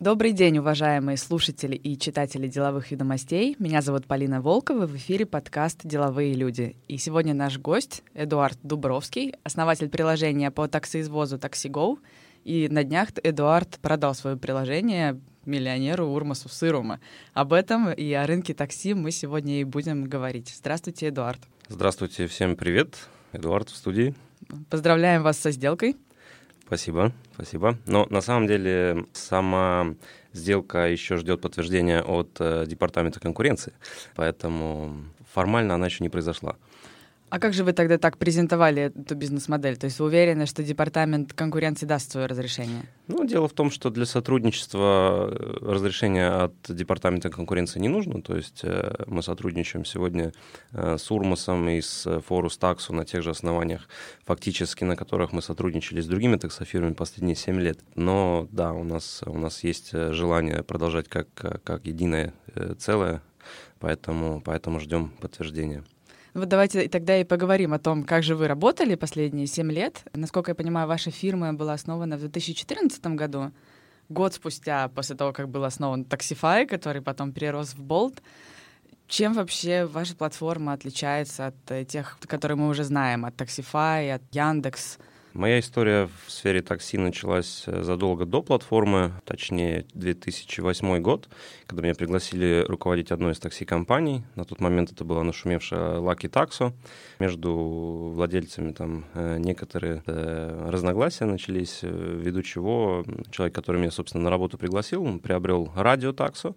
Добрый день, уважаемые слушатели и читатели деловых ведомостей. Меня зовут Полина Волкова, в эфире подкаст «Деловые люди». И сегодня наш гость Эдуард Дубровский, основатель приложения по таксоизвозу TaxiGo. И на днях Эдуард продал свое приложение миллионеру Урмасу Сырума. Об этом и о рынке такси мы сегодня и будем говорить. Здравствуйте, Эдуард. Здравствуйте, всем привет. Эдуард в студии. Поздравляем вас со сделкой. Спасибо, спасибо. Но на самом деле сама сделка еще ждет подтверждения от э, Департамента конкуренции, поэтому формально она еще не произошла. А как же вы тогда так презентовали эту бизнес-модель? То есть вы уверены, что департамент конкуренции даст свое разрешение? Ну, дело в том, что для сотрудничества э, разрешение от департамента конкуренции не нужно. То есть э, мы сотрудничаем сегодня э, с Урмасом и с Форус Таксу на тех же основаниях, фактически на которых мы сотрудничали с другими таксофирмами последние 7 лет. Но да, у нас, у нас есть желание продолжать как, как единое целое, поэтому, поэтому ждем подтверждения. Вот давайте тогда и поговорим о том, как же вы работали последние семь лет. Насколько я понимаю, ваша фирма была основана в 2014 году, год спустя после того, как был основан Taxify, который потом перерос в Bolt. Чем вообще ваша платформа отличается от тех, которые мы уже знаем, от Taxify, от Яндекс? Моя история в сфере такси началась э, задолго до платформы, точнее 2008 год, когда меня пригласили руководить одной из такси-компаний. На тот момент это была нашумевшая Lucky Taxo. Между владельцами там э, некоторые э, разногласия начались, ввиду чего человек, который меня, собственно, на работу пригласил, он приобрел радио Таксо,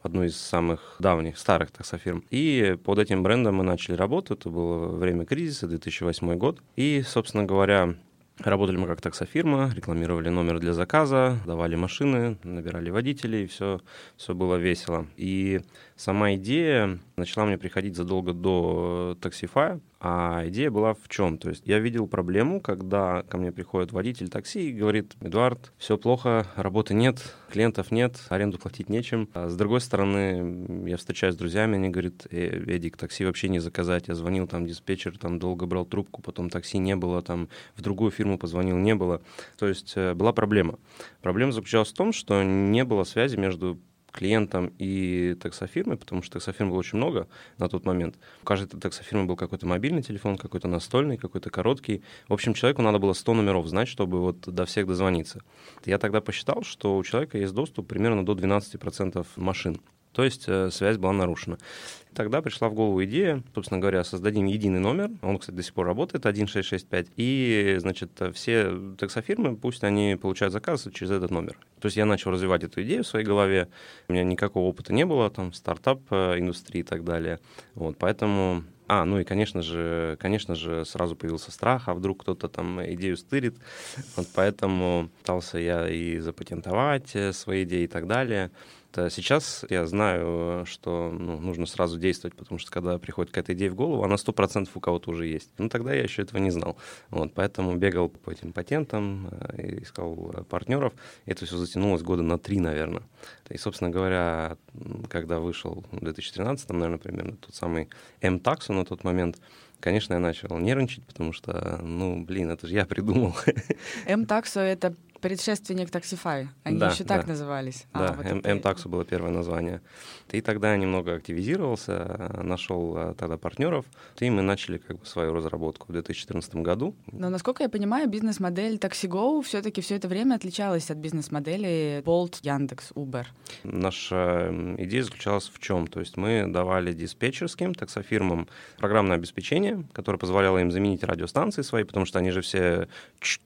одну из самых давних, старых таксофирм. И под этим брендом мы начали работу. Это было время кризиса, 2008 год. И, собственно говоря, Работали мы как таксофирма, рекламировали номер для заказа, давали машины, набирали водителей, все, все было весело. И сама идея начала мне приходить задолго до таксифая. А идея была в чем? То есть я видел проблему, когда ко мне приходит водитель такси и говорит, Эдуард, все плохо, работы нет, клиентов нет, аренду платить нечем. А с другой стороны, я встречаюсь с друзьями, они говорят, э, Эдик, такси вообще не заказать. Я звонил там диспетчер, там долго брал трубку, потом такси не было, там в другую фирму позвонил, не было. То есть э, была проблема. Проблема заключалась в том, что не было связи между клиентам и таксофирмой, потому что таксофирм было очень много на тот момент. У каждой таксофирмы был какой-то мобильный телефон, какой-то настольный, какой-то короткий. В общем, человеку надо было 100 номеров знать, чтобы вот до всех дозвониться. Я тогда посчитал, что у человека есть доступ примерно до 12% машин. То есть э, связь была нарушена. Тогда пришла в голову идея, собственно говоря, создадим единый номер, он, кстати, до сих пор работает, 1665, и, значит, все таксофирмы, пусть они получают заказы через этот номер. То есть я начал развивать эту идею в своей голове, у меня никакого опыта не было, там, стартап-индустрии и так далее, вот, поэтому а, ну и, конечно же, конечно же, сразу появился страх, а вдруг кто-то там идею стырит. Вот поэтому пытался я и запатентовать э, свои идеи и так далее. Э, сейчас я знаю, что ну, нужно сразу действовать, потому что когда приходит какая-то идея в голову, она сто процентов у кого-то уже есть. Ну, тогда я еще этого не знал. Вот, поэтому бегал по этим патентам, э, искал э, партнеров. Это все затянулось года на три, наверное. И, собственно говоря, когда вышел в 2013, наверное, примерно тот самый M-Taxo на тот момент, конечно, я начал нервничать, потому что, ну, блин, это же я придумал. M-Taxo — это предшественник Taxify. Они да, еще так да. назывались. А, да, вот M-Taxo было первое название. И тогда я немного активизировался, нашел э, тогда партнеров, и мы начали как бы свою разработку в 2014 году. Но, насколько я понимаю, бизнес-модель TaxiGo все-таки все это время отличалась от бизнес-модели Bolt, Яндекс, Uber. Наша идея заключалась в чем? То есть мы давали диспетчерским таксофирмам программное обеспечение, которое позволяло им заменить радиостанции свои, потому что они же все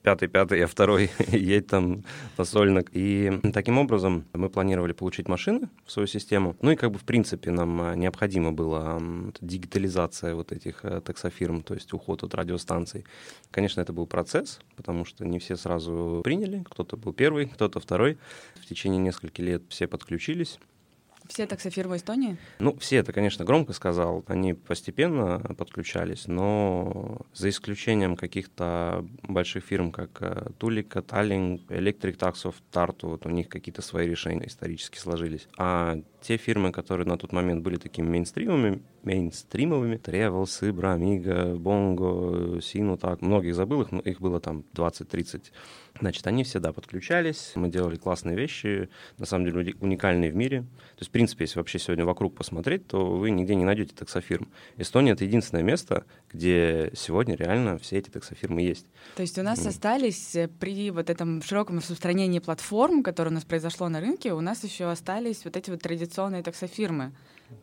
пятый, пятый, а второй поставить там посольник. И таким образом мы планировали получить машины в свою систему. Ну и как бы в принципе нам а, необходимо было дигитализация вот этих э, таксофирм, то есть уход от радиостанций. Конечно, это был процесс, потому что не все сразу приняли. Кто-то был первый, кто-то второй. В течение нескольких лет все подключились. Все таксофирмы Эстонии? Ну, все это, конечно, громко сказал. Они постепенно подключались, но за исключением каких-то больших фирм, как Тулика, Таллинг, Electric Taxoft, Tartu, вот у них какие-то свои решения исторически сложились. А те фирмы, которые на тот момент были такими мейнстримовыми, мейнстримовыми, Тревелс, Ибра, Амига, Бонго, Сину, так, многих забыл, их, их было там 20-30 Значит, они всегда подключались, мы делали классные вещи, на самом деле уникальные в мире. То есть, в принципе, если вообще сегодня вокруг посмотреть, то вы нигде не найдете таксофирм. Эстония — это единственное место, где сегодня реально все эти таксофирмы есть. То есть у нас mm. остались э, при вот этом широком распространении платформ, которое у нас произошло на рынке, у нас еще остались вот эти вот традиционные таксофирмы.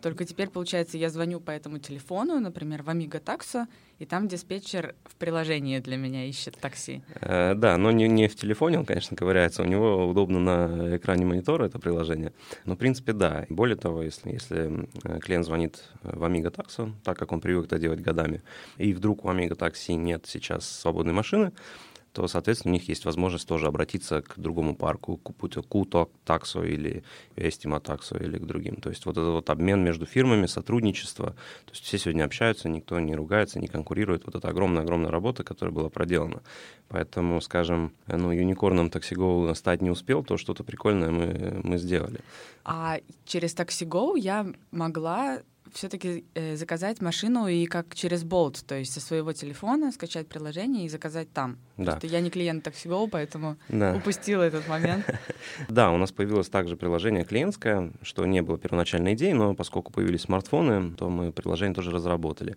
Только теперь, получается, я звоню по этому телефону, например, в Amiga Taxo, и там диспетчер в приложении для меня ищет такси. Э, да, но не, не в телефоне он, конечно, ковыряется. У него удобно на экране монитора это приложение. Но, в принципе, да. Более того, если, если клиент звонит в Amiga Taxo, так как он привык это делать годами, и вдруг у Amiga Taxi нет сейчас свободной машины, то, соответственно, у них есть возможность тоже обратиться к другому парку, к таксо или Эстима таксо или к другим. То есть вот этот вот обмен между фирмами, сотрудничество. То есть все сегодня общаются, никто не ругается, не конкурирует. Вот это огромная-огромная работа, которая была проделана. Поэтому, скажем, ну, юникорном TaxiGo стать не успел, то что-то прикольное мы, мы сделали. А через TaxiGo я могла все-таки э, заказать машину и как через Bolt, то есть со своего телефона скачать приложение и заказать там. Да. Просто я не клиент TaxiGo, поэтому да. упустила этот момент. Да, у нас появилось также приложение клиентское, что не было первоначальной идеей, но поскольку появились смартфоны, то мы приложение тоже разработали.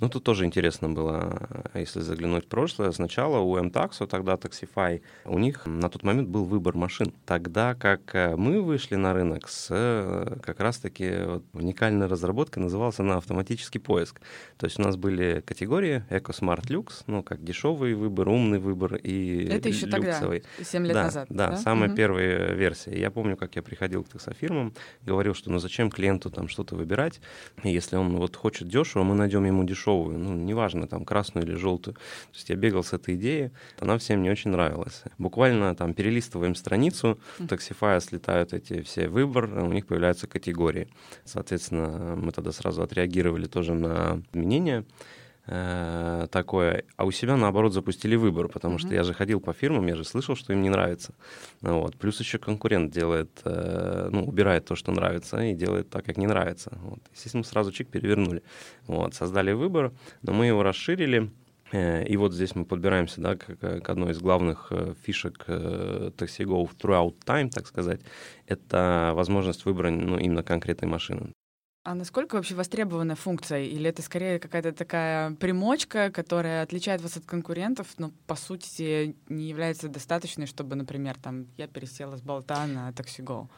Ну, тут тоже интересно было, если заглянуть в прошлое. Сначала у MTaxo, тогда Taxify, у них на тот момент был выбор машин. Тогда как э, мы вышли на рынок с э, как раз-таки вот, уникальной разработкой, называлась она автоматический поиск. То есть у нас были категории Eco Smart Lux, ну, как дешевый выбор, умный выбор и Это еще люксовый. тогда, 7 лет да, назад. Да, да? самая угу. первая версия. Я помню, как я приходил к таксофирмам, говорил, что ну зачем клиенту там что-то выбирать, если он вот хочет дешево, мы найдем ему дешево дешевую, ну, неважно, там, красную или желтую. То есть я бегал с этой идеей, она всем не очень нравилась. Буквально там перелистываем страницу, в Taxify слетают эти все выбор, у них появляются категории. Соответственно, мы тогда сразу отреагировали тоже на изменения. Э, такое, а у себя наоборот запустили выбор, потому mm-hmm. что я же ходил по фирмам, я же слышал, что им не нравится. Вот. Плюс еще конкурент делает, э, ну, убирает то, что нравится, и делает так, как не нравится. Вот. Естественно, сразу чик перевернули. Вот. Создали выбор, но мы его расширили. Э, и вот здесь мы подбираемся да, к, к одной из главных фишек TaxiGo throughout time, так сказать. Это возможность выбора ну, именно конкретной машины. А насколько вообще востребована функция? Или это скорее какая-то такая примочка, которая отличает вас от конкурентов, но по сути не является достаточной, чтобы, например, там я пересела с болта на TaxiGo?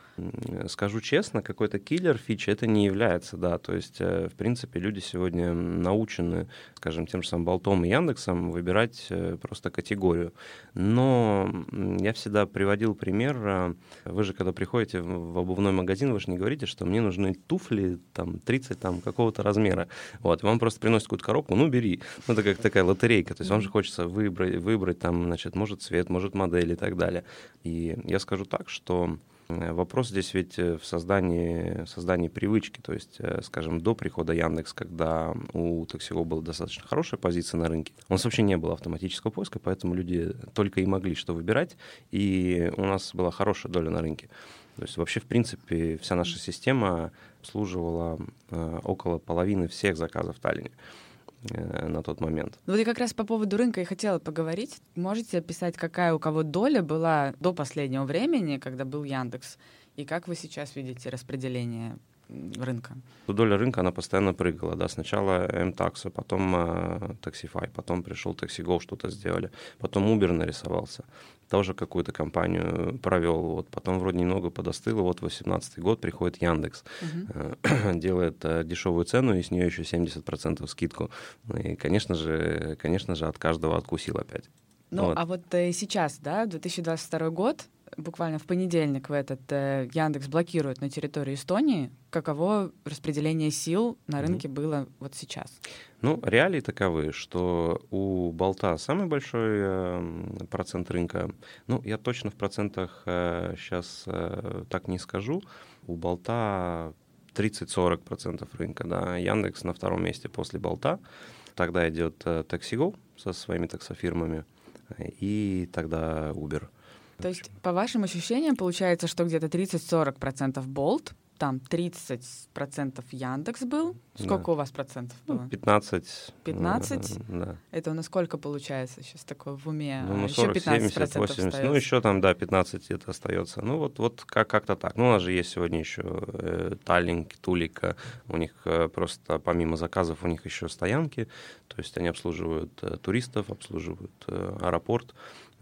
Скажу честно, какой-то киллер фич это не является, да. То есть, э, в принципе, люди сегодня научены, скажем, тем же самым болтом и Яндексом выбирать э, просто категорию. Но я всегда приводил пример. Э, вы же, когда приходите в обувной магазин, вы же не говорите, что мне нужны туфли там 30 там какого-то размера. Вот, и вам просто приносят какую-то коробку, ну, бери. Ну, это как такая лотерейка. То есть вам же хочется выбрать, выбрать там, значит, может цвет, может модель и так далее. И я скажу так, что э, Вопрос здесь ведь э, в создании, создании привычки. То есть, э, скажем, до прихода Яндекс, когда у Таксиго была достаточно хорошая позиция на рынке, у нас вообще не было автоматического поиска, поэтому люди только и могли что выбирать, и у нас была хорошая доля на рынке. То есть вообще, в принципе, вся наша система обслуживала э, около половины всех заказов в Таллине э, на тот момент. Ну, вот я как раз по поводу рынка и хотела поговорить. Можете описать, какая у кого доля была до последнего времени, когда был Яндекс, и как вы сейчас видите распределение рынка? Доля рынка, она постоянно прыгала. Да? Сначала M-Taxi, потом э, Taxify, потом пришел TaxiGo, что-то сделали. Потом Uber нарисовался тоже какую-то компанию провел, вот, потом вроде немного подостыло, вот 18 год приходит Яндекс, uh-huh. делает э, дешевую цену и с нее еще 70% скидку. Ну и, конечно же, конечно же, от каждого откусил опять. Ну, вот. а вот э, сейчас, да, 2022 год, буквально в понедельник в этот э, Яндекс блокирует на территории Эстонии, каково распределение сил на рынке mm-hmm. было вот сейчас? Ну, реалии таковы, что у Болта самый большой э, процент рынка. Ну, я точно в процентах э, сейчас э, так не скажу. У Болта 30-40% рынка, да. Яндекс на втором месте после Болта. Тогда идет э, Taxigo со своими таксофирмами и тогда Uber. То есть, по вашим ощущениям, получается, что где-то 30-40% Bolt, там 30% Яндекс был. Сколько да. у вас процентов ну, было? 15. 15? Ну, да. Это у нас сколько получается сейчас такое в уме? Ну, 40, еще 15 70, 80. Остается. Ну, еще там, да, 15 это остается. Ну, вот, вот как- как-то так. Ну, у нас же есть сегодня еще э, Таллинг, Тулика. У них э, просто, помимо заказов, у них еще стоянки. То есть они обслуживают э, туристов, обслуживают э, аэропорт.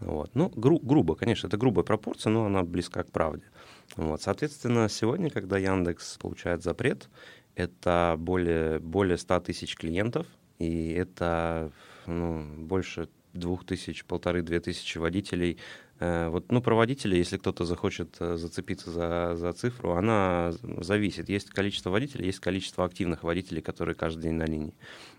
Вот. Ну, гру- грубо, конечно, это грубая пропорция, но она близка к правде. Вот, соответственно, сегодня, когда Яндекс получает запрет, это более, более 100 тысяч клиентов, и это ну, больше двух тысяч, полторы-две тысячи водителей. Э, вот, ну, про водителей, если кто-то захочет э, зацепиться за, за цифру, она зависит. Есть количество водителей, есть количество активных водителей, которые каждый день на линии.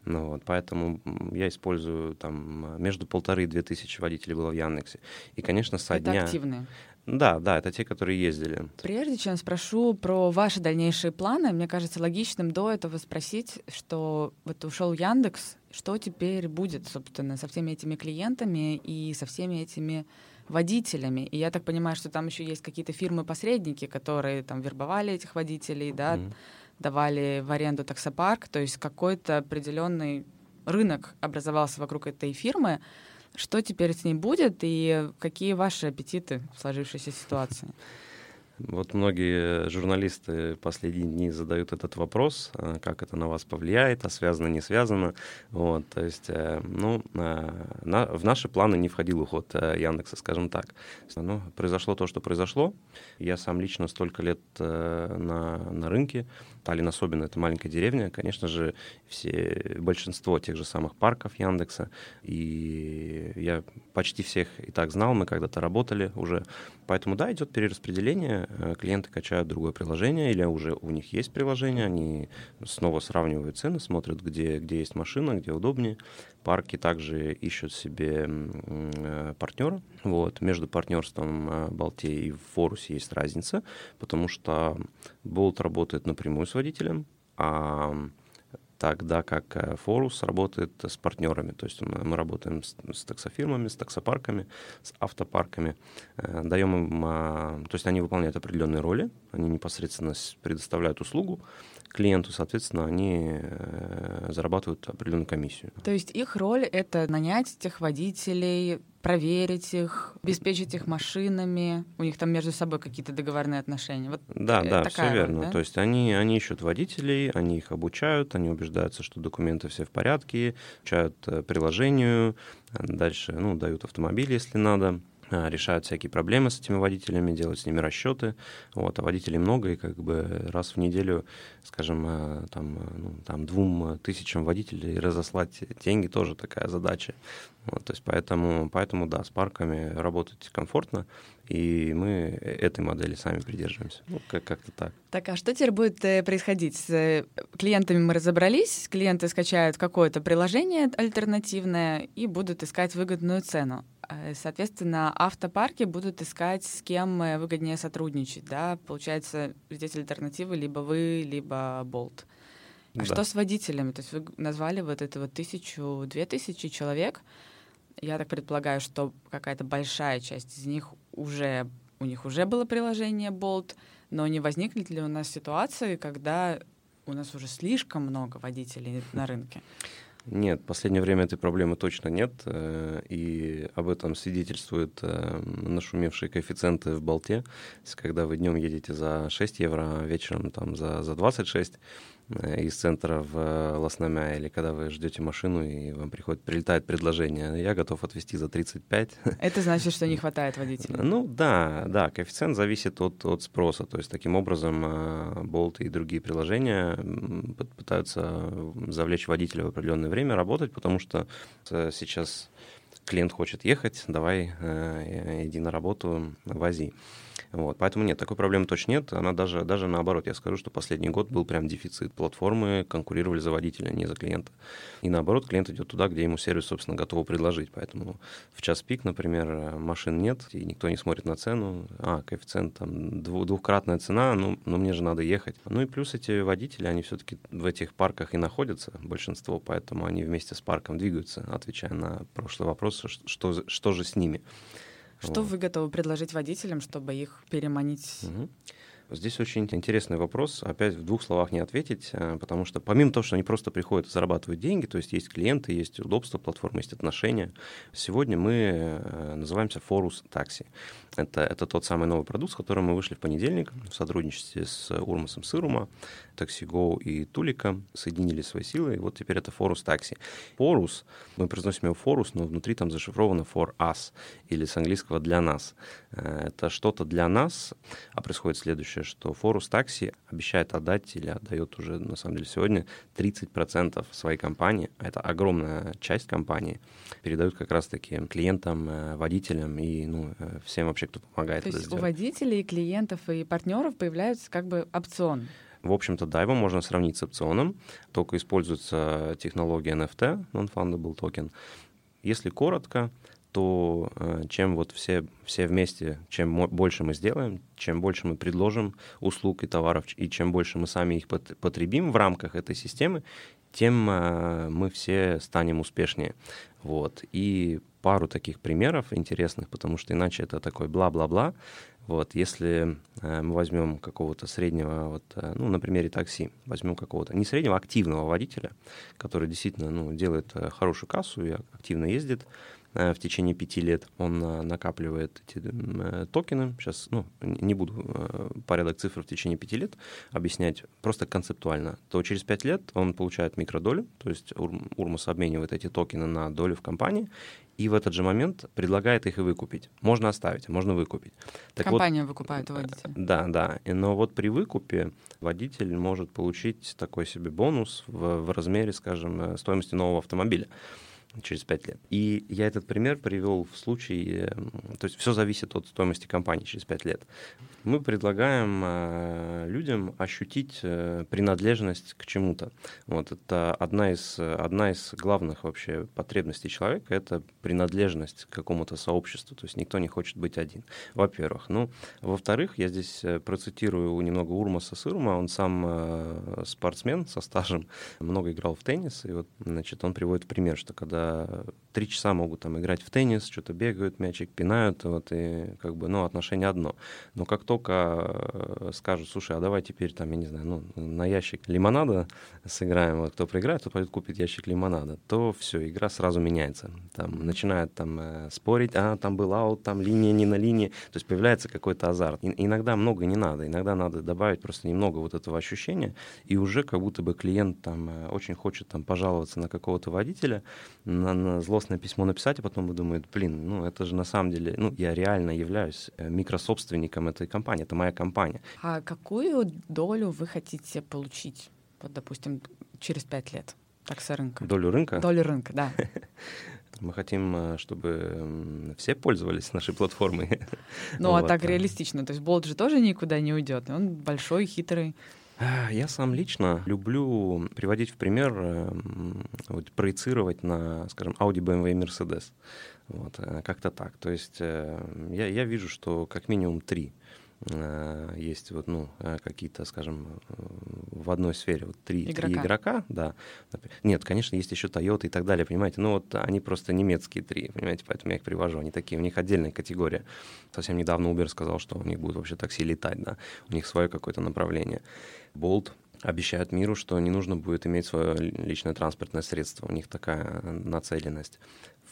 Ну, вот, поэтому я использую там между полторы и две тысячи водителей было в Яндексе. И, конечно, со Это дня... активные? Да, да, это те, которые ездили. Прежде чем спрошу про ваши дальнейшие планы, мне кажется логичным до этого спросить, что вот ушел Яндекс, что теперь будет, собственно, со всеми этими клиентами и со всеми этими водителями. И я так понимаю, что там еще есть какие-то фирмы-посредники, которые там вербовали этих водителей, да, mm-hmm. давали в аренду таксопарк, то есть какой-то определенный рынок образовался вокруг этой фирмы. Что теперь с ней будет и какие ваши аппетиты в сложившейся ситуации? Вот многие журналисты последние дни задают этот вопрос, а, как это на вас повлияет, а связано, не связано. Вот, то есть, э, ну, э, на, в наши планы не входил уход э, Яндекса, скажем так. Ну, произошло то, что произошло. Я сам лично столько лет на, на рынке, Таллин особенно, это маленькая деревня, конечно же, все, большинство тех же самых парков Яндекса, и я почти всех и так знал, мы когда-то работали уже, поэтому да, идет перераспределение, э, клиенты качают другое приложение, или уже у них есть приложение, они снова сравнивают цены, смотрят, где, где есть машина, где удобнее, парки также ищут себе э, партнера, вот, между партнерством э, Балте и Форусе есть разница, потому что Болт работает напрямую с водителем, а тогда как э, Форус работает с партнерами. То есть мы, работаем с, с таксофирмами, с таксопарками, с автопарками, э, даем им, э, то есть они выполняют определенные роли, они непосредственно предоставляют услугу, клиенту, соответственно, они э, зарабатывают определенную комиссию. То есть их роль — это нанять тех водителей, проверить их, обеспечить их машинами. У них там между собой какие-то договорные отношения. Вот да, да, все верно. Роль, да? То есть они, они ищут водителей, они их обучают, они убеждаются, что документы все в порядке, обучают э, приложению, дальше ну, дают автомобиль, если надо. А, решают всякие проблемы с этими водителями, делают с ними расчеты. Вот, а водителей много, и как бы раз в неделю, скажем, а, там, а, ну, там двум тысячам водителей разослать деньги тоже такая задача. Вот, то есть поэтому, поэтому, да, с парками работать комфортно, и мы этой модели сами придерживаемся. Ну, как- как-то так. Так, а что теперь будет э, происходить? С э, клиентами мы разобрались, клиенты скачают какое-то приложение альтернативное и будут искать выгодную цену. Э, соответственно, автопарки будут искать, с кем выгоднее сотрудничать. Да? Получается, здесь альтернативы либо вы, либо Bolt. А да. что с водителями? То есть вы назвали вот это вот тысячу, две тысячи человек. Я так предполагаю, что какая-то большая часть из них уже, у них уже было приложение Bolt, но не возникнет ли у нас ситуации, когда у нас уже слишком много водителей на рынке? Нет, в последнее время этой проблемы точно нет, э, и об этом свидетельствуют э, нашумевшие коэффициенты в Болте. Когда вы днем едете за 6 евро, а вечером там за, за 26, Э, из центра в э, Лосномя, или когда вы ждете машину, и вам приходит, прилетает предложение, я готов отвезти за 35. Это значит, что не хватает водителей? Ну да, да, коэффициент зависит от, от спроса, то есть таким образом Bolt э, и другие приложения пытаются завлечь водителя в определенное время работать, потому что сейчас клиент хочет ехать, давай иди на работу, вози. Вот. Поэтому нет, такой проблемы точно нет. Она даже, даже наоборот, я скажу, что последний год был прям дефицит. Платформы конкурировали за водителя, а не за клиента. И наоборот, клиент идет туда, где ему сервис, собственно, готов предложить. Поэтому в час пик, например, машин нет, и никто не смотрит на цену. А, коэффициент там двухкратная цена, ну, но мне же надо ехать. Ну и плюс эти водители, они все-таки в этих парках и находятся, большинство, поэтому они вместе с парком двигаются, отвечая на прошлый вопрос, что, что же с ними. Что вот. вы готовы предложить водителям, чтобы их переманить? Угу. Здесь очень интересный вопрос. Опять в двух словах не ответить, э, потому что помимо того, что они просто приходят и зарабатывают деньги, то есть есть клиенты, есть удобство платформы, есть отношения, сегодня мы э, называемся Forus Taxi. Это, это тот самый новый продукт, с которым мы вышли в понедельник в сотрудничестве с Урмасом Сырума, TaxiGo и Тулика, соединили свои силы, и вот теперь это Forus Taxi. Forus, мы произносим его Forus, но внутри там зашифровано for us, или с английского для нас. Э, это что-то для нас, а происходит следующее что Форус Такси обещает отдать или отдает уже, на самом деле, сегодня 30% своей компании, а это огромная часть компании, передают как раз-таки клиентам, э, водителям и ну, э, всем вообще, кто помогает. То есть сделать. у водителей, клиентов и партнеров появляется как бы опцион. В общем-то, да, его можно сравнить с опционом, только используется технология NFT, Non-Fundable Token. Если коротко, то э, чем вот все, все вместе, чем больше мы сделаем, чем больше мы предложим услуг и товаров, и чем больше мы сами их потребим в рамках этой системы, тем э, мы все станем успешнее. Вот. И пару таких примеров интересных, потому что иначе это такой бла-бла-бла. Вот, если э, мы возьмем какого-то среднего, вот, э, ну, на примере такси, возьмем какого-то не среднего, а активного водителя, который действительно ну, делает э, хорошую кассу и активно ездит, в течение пяти лет он э, накапливает эти э, токены. Сейчас, ну, не буду порядок цифр в течение пяти лет объяснять, просто концептуально. То через пять лет он получает микродолю, то есть Урмус обменивает эти токены на долю в компании, и в этот же момент предлагает их и выкупить. Можно оставить, можно выкупить. Так Компания вот, выкупает водителя. Да, да. Но вот при выкупе водитель может получить такой себе бонус в, в размере, скажем, стоимости нового автомобиля через 5 лет. И я этот пример привел в случае, то есть все зависит от стоимости компании через 5 лет. Мы предлагаем э, людям ощутить э, принадлежность к чему-то. Вот это одна из, одна из главных вообще потребностей человека, это принадлежность к какому-то сообществу, то есть никто не хочет быть один, во-первых. Ну, во-вторых, я здесь э, процитирую немного Урмаса Сырума, он сам спортсмен со стажем, много играл в теннис, и вот, значит, он приводит пример, что когда три часа могут там играть в теннис, что-то бегают, мячик пинают, вот, и как бы, ну, отношение одно. Но как только э, скажут, слушай, а давай теперь там, я не знаю, ну, на ящик лимонада сыграем, вот, кто проиграет, тот пойдет купит ящик лимонада, то все, игра сразу меняется. Там начинают там э, спорить, а, там был аут, там линия не на линии, то есть появляется какой-то азарт. И, иногда много не надо, иногда надо добавить просто немного вот этого ощущения, и уже как будто бы клиент там э, очень хочет там пожаловаться на какого-то водителя, на, на злостное письмо написать, а потом думает, блин, ну это же на самом деле, ну я реально являюсь э, микрособственником этой компании, это моя компания. А какую долю вы хотите получить, вот, допустим, через пять лет? Такса рынка. Долю рынка? Долю рынка, да. Мы хотим, э, чтобы все пользовались нашей платформой. Ну, а так реалистично. То есть болт же тоже никуда не уйдет. Он большой, хитрый. Я сам лично люблю приводить в пример, эм, вот, проецировать на, скажем, Audi, BMW и Mercedes. Вот, э, как-то так. То есть э, я, я вижу, что как минимум три есть вот, ну, какие-то, скажем, в одной сфере вот три игрока. три игрока, да. Нет, конечно, есть еще Toyota и так далее, понимаете, но вот они просто немецкие три, понимаете, поэтому я их привожу, они такие, у них отдельная категория. Совсем недавно Uber сказал, что у них будет вообще такси летать, да, у них свое какое-то направление. Болт обещают миру, что не нужно будет иметь свое личное транспортное средство. У них такая нацеленность.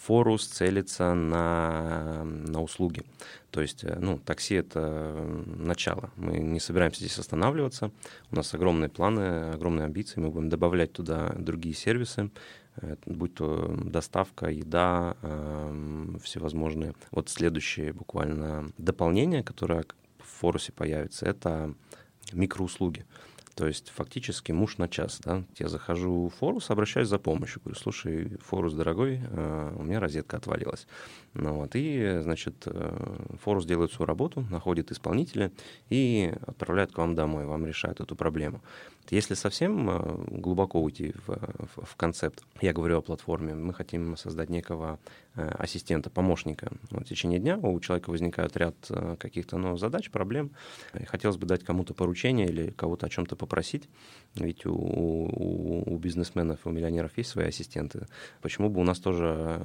Форус целится на, на услуги. То есть, э, ну, такси — это начало. Мы не собираемся здесь останавливаться. У нас огромные планы, огромные амбиции. Мы будем добавлять туда другие сервисы, э, будь то доставка, еда, эм, всевозможные. Вот следующее буквально дополнение, которое в Форусе появится, это микроуслуги. То есть фактически муж на час. Да? Я захожу в форус, обращаюсь за помощью. Говорю, слушай, форус дорогой, э, у меня розетка отвалилась. Ну, вот, и, значит, э, форус делает свою работу, находит исполнителя и отправляет к вам домой, вам решает эту проблему. Если совсем э, глубоко уйти в, в, в концепт, я говорю о платформе, мы хотим создать некого Э, ассистента, помощника. В течение дня у человека возникает ряд э, каких-то ну, задач, проблем. И хотелось бы дать кому-то поручение или кого-то о чем-то попросить. Ведь у, у, у бизнесменов у миллионеров есть свои ассистенты. Почему бы у нас тоже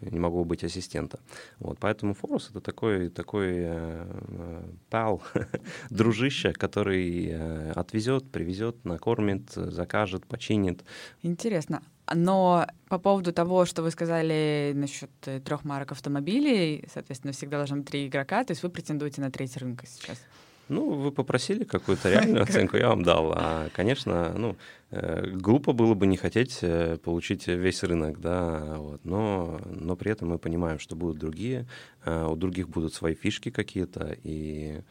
не могло быть ассистента? Вот, поэтому Форус — это такой, такой пал, дружище, который отвезет, привезет, накормит, закажет, починит. Интересно. Но по поводу того, что вы сказали насчет э, трех марок автомобилей, соответственно, всегда должно быть три игрока, то есть вы претендуете на треть рынка сейчас. Ну, вы попросили какую-то реальную оценку, я вам дал. А, конечно, ну, э, глупо было бы не хотеть э, получить весь рынок, да, вот. но, но при этом мы понимаем, что будут другие, у других будут свои фишки какие-то, и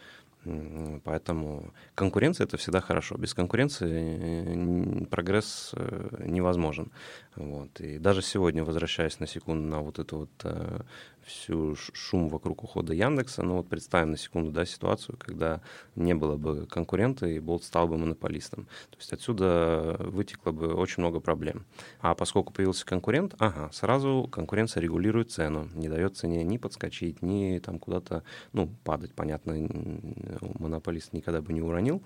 Поэтому конкуренция это всегда хорошо. Без конкуренции прогресс э, невозможен. Вот. И даже сегодня, возвращаясь на секунду на вот эту вот э, всю шум вокруг ухода Яндекса, ну вот представим на секунду да, ситуацию, когда не было бы конкурента и Болт стал бы монополистом. То есть отсюда вытекло бы очень много проблем. А поскольку появился конкурент, ага, сразу конкуренция регулирует цену, не дает цене ни подскочить, ни там куда-то, ну, падать, понятно, монополист никогда бы не уронил.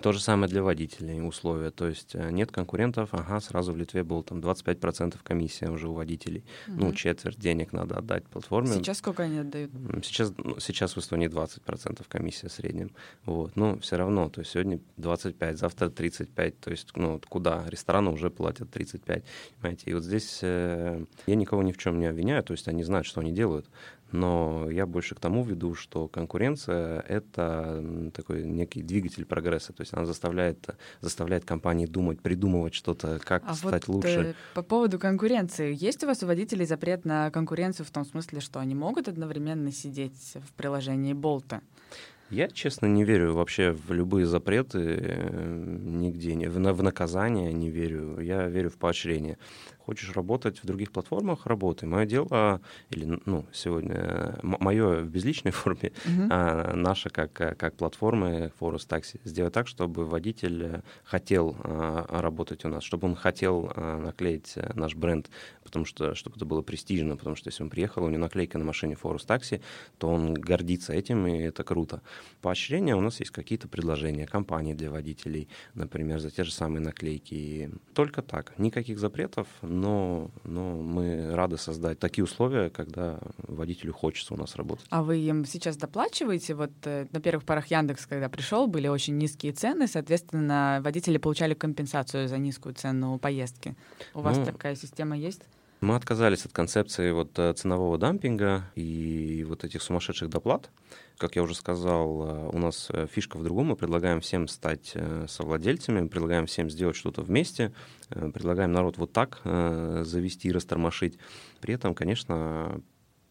То же самое для водителей условия, то есть э, нет конкурентов, ага, сразу в Литве был там 25% комиссия уже у водителей, угу. ну, четверть денег надо отдать платформе, платформе. Сейчас сколько они отдают? Сейчас, ну, сейчас в Эстонии 20% комиссия в среднем. Вот. Но все равно, то есть сегодня 25, завтра 35, то есть ну, куда? Рестораны уже платят 35, понимаете? И вот здесь э, я никого ни в чем не обвиняю, то есть они знают, что они делают. Но я больше к тому веду, что конкуренция — это такой некий двигатель прогресса. То есть она заставляет, заставляет компании думать, придумывать что-то, как а стать вот, лучше. Э, по поводу конкуренции. Есть у вас у водителей запрет на конкуренцию в том смысле, что они могут одновременно сидеть в приложении Болта? Я, честно, не верю вообще в любые запреты, э, нигде, в, в наказание не верю. Я верю в поощрение. Хочешь работать в других платформах, работай. Мое дело, или, ну, сегодня, мое в безличной форме, uh-huh. а наше как, как платформы Forest Taxi, сделать так, чтобы водитель хотел а, работать у нас, чтобы он хотел а, наклеить наш бренд, потому что, чтобы это было престижно, потому что если он приехал, у него наклейка на машине Forest Taxi, то он гордится этим, и это круто. Поощрения у нас есть какие-то предложения, компании для водителей, например, за те же самые наклейки. Только так, никаких запретов, но, но мы рады создать такие условия, когда водителю хочется у нас работать. А вы им сейчас доплачиваете? Вот э, на первых порах Яндекс, когда пришел, были очень низкие цены, соответственно, водители получали компенсацию за низкую цену поездки. У вас ну, такая система есть? Мы отказались от концепции вот э, ценового дампинга и вот этих сумасшедших доплат. Как я уже сказал, э, у нас э, фишка в другом. Мы предлагаем всем стать совладельцами, предлагаем всем сделать что-то вместе, предлагаем народ вот так завести и растормошить. При этом, конечно,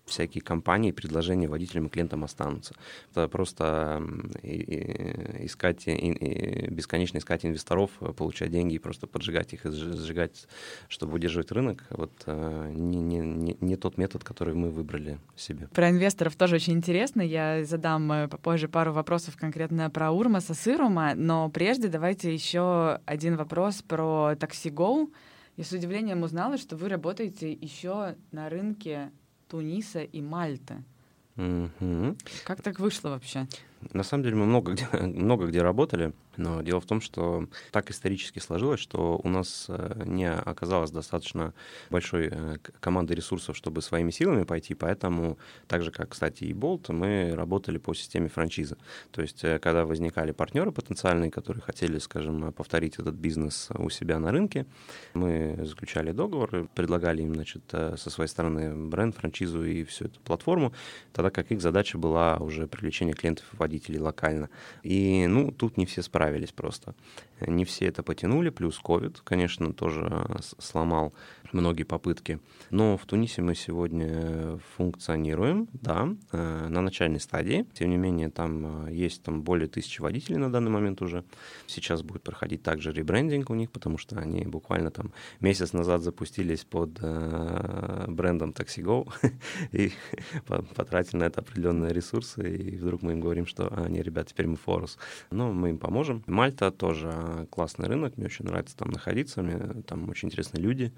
всякие компании, предложения водителям и клиентам останутся. Это просто искать, бесконечно искать инвесторов, получать деньги и просто поджигать их сжигать, чтобы удерживать рынок. Вот э, не, не, не, тот метод, который мы выбрали себе. Про инвесторов тоже очень интересно. Я задам э, попозже пару вопросов конкретно про Урмаса Сырума, но прежде давайте еще один вопрос про TaxiGo. Я с удивлением узнала, что вы работаете еще на рынке Туниса и Мальты. Угу. Как так вышло вообще? На самом деле мы много где, много где работали. Но дело в том, что так исторически сложилось, что у нас э, не оказалось достаточно большой э, команды ресурсов, чтобы своими силами пойти, поэтому, так же, как, кстати, и Bolt, мы работали по системе франшизы. То есть, э, когда возникали партнеры потенциальные, которые хотели, скажем, повторить этот бизнес у себя на рынке, мы заключали договор, предлагали им, значит, со своей стороны бренд, франшизу и всю эту платформу, тогда как их задача была уже привлечение клиентов в водителей локально. И, ну, тут не все справились просто. Не все это потянули, плюс COVID, конечно, тоже сломал многие попытки. Но в Тунисе мы сегодня функционируем, да, э, на начальной стадии. Тем не менее, там э, есть там более тысячи водителей на данный момент уже. Сейчас будет проходить также ребрендинг у них, потому что они буквально там месяц назад запустились под э, брендом TaxiGo и потратили на это определенные ресурсы, и вдруг мы им говорим, что, а, не, ребят, теперь мы Форус. Но мы им поможем. Мальта тоже классный рынок, мне очень нравится там находиться, мне, там очень интересные люди.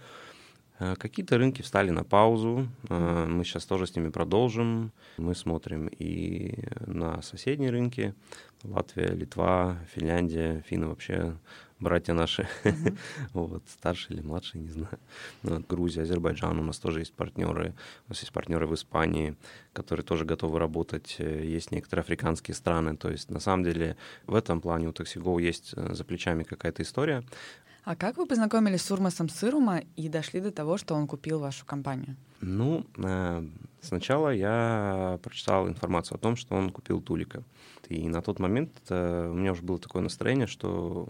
Э, какие-то рынки встали на паузу, мы сейчас тоже с ними продолжим. Мы смотрим и на соседние рынки, Латвия, Литва, Финляндия, финны вообще братья наши, uh-huh. вот, старшие или младшие, не знаю. Ну, вот, Грузия, Азербайджан, у нас тоже есть партнеры, у нас есть партнеры в Испании, которые тоже готовы работать, э, есть некоторые африканские страны, то есть на самом деле в этом плане у TaxiGo есть за плечами какая-то история, а как вы познакомились с Урмасом Сырума и дошли до того, что он купил вашу компанию? Ну, э, сначала я прочитал информацию о том, что он купил Тулика. И на тот момент э, у меня уже было такое настроение, что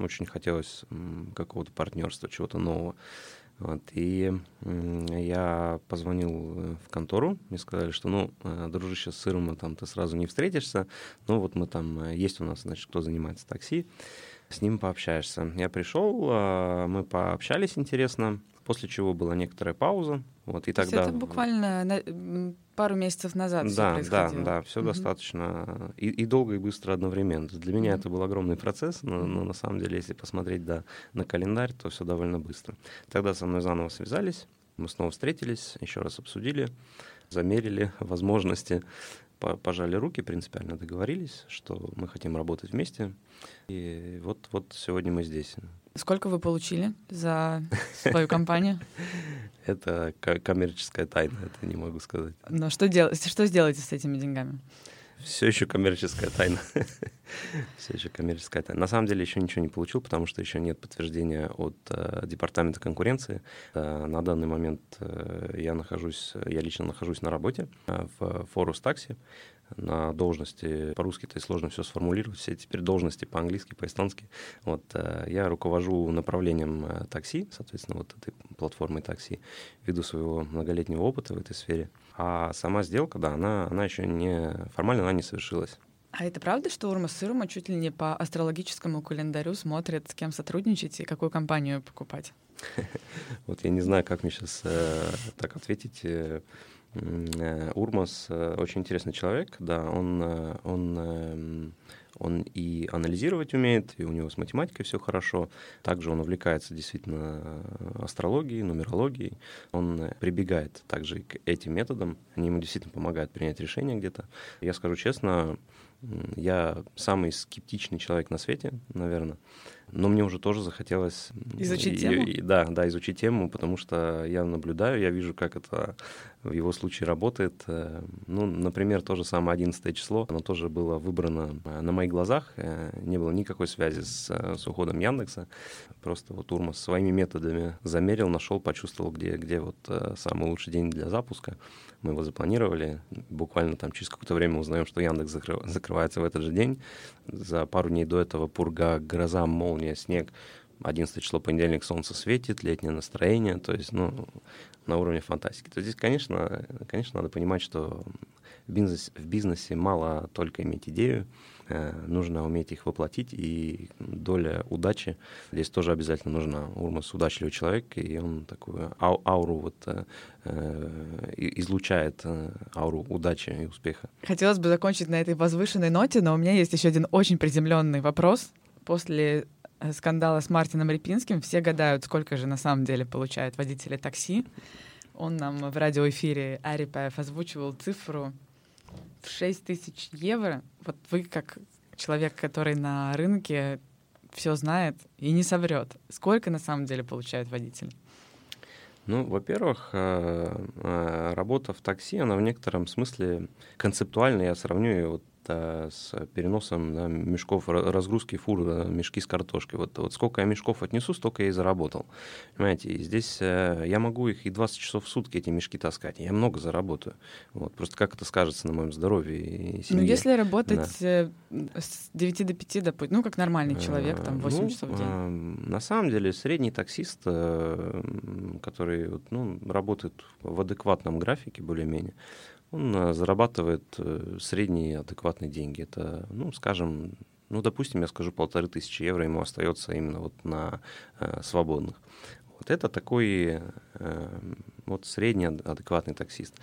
очень хотелось какого-то партнерства, чего-то нового. Вот, и я позвонил в контору, мне сказали, что, ну, э, дружище с сыром, там ты сразу не встретишься, но вот мы там, есть у нас, значит, кто занимается такси, с ним пообщаешься. Я пришел, а, мы пообщались интересно, после чего была некоторая пауза. Вот, и То тогда... это буквально на, пару месяцев назад да, все Да, да, все угу. достаточно и, и долго, и быстро одновременно. Для меня угу. это был огромный процесс, но, но на самом деле, если посмотреть да, на календарь, то все довольно быстро. Тогда со мной заново связались, мы снова встретились, еще раз обсудили, замерили возможности пожали руки, принципиально договорились, что мы хотим работать вместе. И вот, вот сегодня мы здесь. Сколько вы получили за свою компанию? Это коммерческая тайна, это не могу сказать. Но что, делать, что сделаете с этими деньгами? Все еще коммерческая тайна. Все еще коммерческая тайна. На самом деле еще ничего не получил, потому что еще нет подтверждения от э, департамента конкуренции. Э, на данный момент э, я нахожусь, я лично нахожусь на работе э, в Форус Такси на должности. По-русски-то сложно все сформулировать, все теперь должности по-английски, по-эстонски. Вот, э, я руковожу направлением э, такси, соответственно, вот этой платформой такси, ввиду своего многолетнего опыта в этой сфере. А сама сделка, да, она, она еще не, формально она не совершилась. А это правда, что Урма Сырума чуть ли не по астрологическому календарю смотрит, с кем сотрудничать и какую компанию покупать? Вот я не знаю, как мне сейчас э, так ответить. Э, Э, Урмас очень интересный человек, да, он, он, эм, он и анализировать умеет, и у него с математикой все хорошо. Также он увлекается действительно астрологией, нумерологией. Он прибегает также к этим методам, они ему действительно помогают принять решение где-то. Я скажу честно, я самый скептичный человек на свете, наверное. Но мне уже тоже захотелось... Изучить и, тему? И, да, да, изучить тему, потому что я наблюдаю, я вижу, как это в его случае работает. Э, ну, например, то же самое 11 число, оно тоже было выбрано э, на моих глазах, э, не было никакой связи с, с уходом Яндекса. Просто вот Урма своими методами замерил, нашел, почувствовал, где, где вот самый лучший день для запуска. Мы его запланировали, буквально там через какое-то время узнаем, что Яндекс закрывается в этот же день. За пару дней до этого пурга, гроза, молния, снег. 11 число понедельник, солнце светит, летнее настроение, то есть, ну, на уровне фантастики. То здесь, конечно, конечно, надо понимать, что в бизнесе, в бизнесе мало только иметь идею, э, нужно уметь их воплотить, и доля удачи здесь тоже обязательно нужна. Урмас удачливый человек, и он такую ау ауру вот э, э излучает, э, ауру удачи и успеха. Хотелось бы закончить на этой возвышенной ноте, но у меня есть еще один очень приземленный вопрос. После скандала с Мартином Репинским все гадают, сколько же на самом деле получают водители такси. Он нам в радиоэфире Арипаев озвучивал цифру в 6 тысяч евро. Вот вы, как человек, который на рынке все знает и не соврет, сколько на самом деле получают водители? Ну, во-первых, э, э, работа в такси, она в некотором смысле концептуально, я сравню ее вот это с переносом да, мешков, разгрузки фур, мешки с картошкой. Вот, вот сколько я мешков отнесу, столько я и заработал. Понимаете, и здесь э, я могу их и 20 часов в сутки эти мешки таскать, я много заработаю. Вот, просто как это скажется на моем здоровье и семье. Ну, если работать да. с 9 до 5, допустим, ну, как нормальный человек, там, 8 ну, часов в день. На самом деле, средний таксист, который ну, работает в адекватном графике более-менее, он э, зарабатывает э, средние адекватные деньги. Это, ну, скажем, ну, допустим, я скажу полторы тысячи евро ему остается именно вот на э, свободных. Вот это такой э, вот средний адекватный таксист.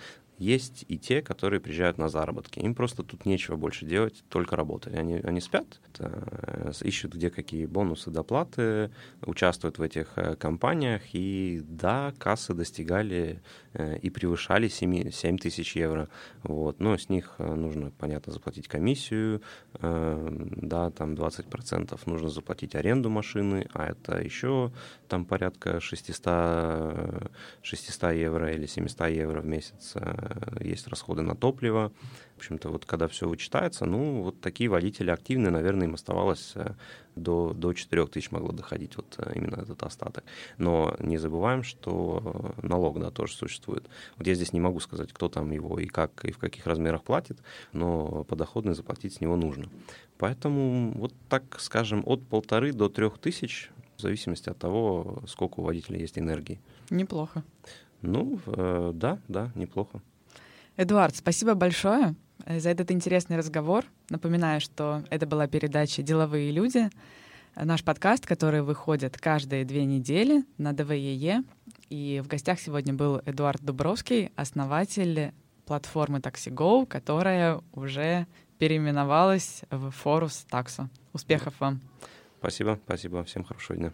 Есть и те, которые приезжают на заработки. Им просто тут нечего больше делать, только работать. Они, они спят, э, ищут где какие бонусы, доплаты, участвуют в этих э, компаниях. И да, кассы достигали э, и превышали 7, 7 тысяч евро. Вот. Но с них нужно, понятно, заплатить комиссию, да, там 20% нужно заплатить аренду машины, а это еще там порядка 600, 600 евро или 700 евро в месяц есть расходы на топливо. В общем-то, вот когда все вычитается, ну, вот такие водители активные, наверное, им оставалось э, до, до 4 тысяч могло доходить вот э, именно этот остаток. Но не забываем, что налог, да, тоже существует. Вот я здесь не могу сказать, кто там его и как, и в каких размерах платит, но подоходный заплатить с него нужно. Поэтому вот так, скажем, от полторы до трех тысяч, в зависимости от того, сколько у водителя есть энергии. Неплохо. Ну, э, да, да, неплохо. Эдуард, спасибо большое э, за этот интересный разговор. Напоминаю, что это была передача «Деловые люди», наш подкаст, который выходит каждые две недели на ДВЕЕ. И в гостях сегодня был Эдуард Дубровский, основатель платформы TaxiGo, которая уже переименовалась в Форус Таксо. Успехов вам! Спасибо, спасибо. Всем хорошего дня.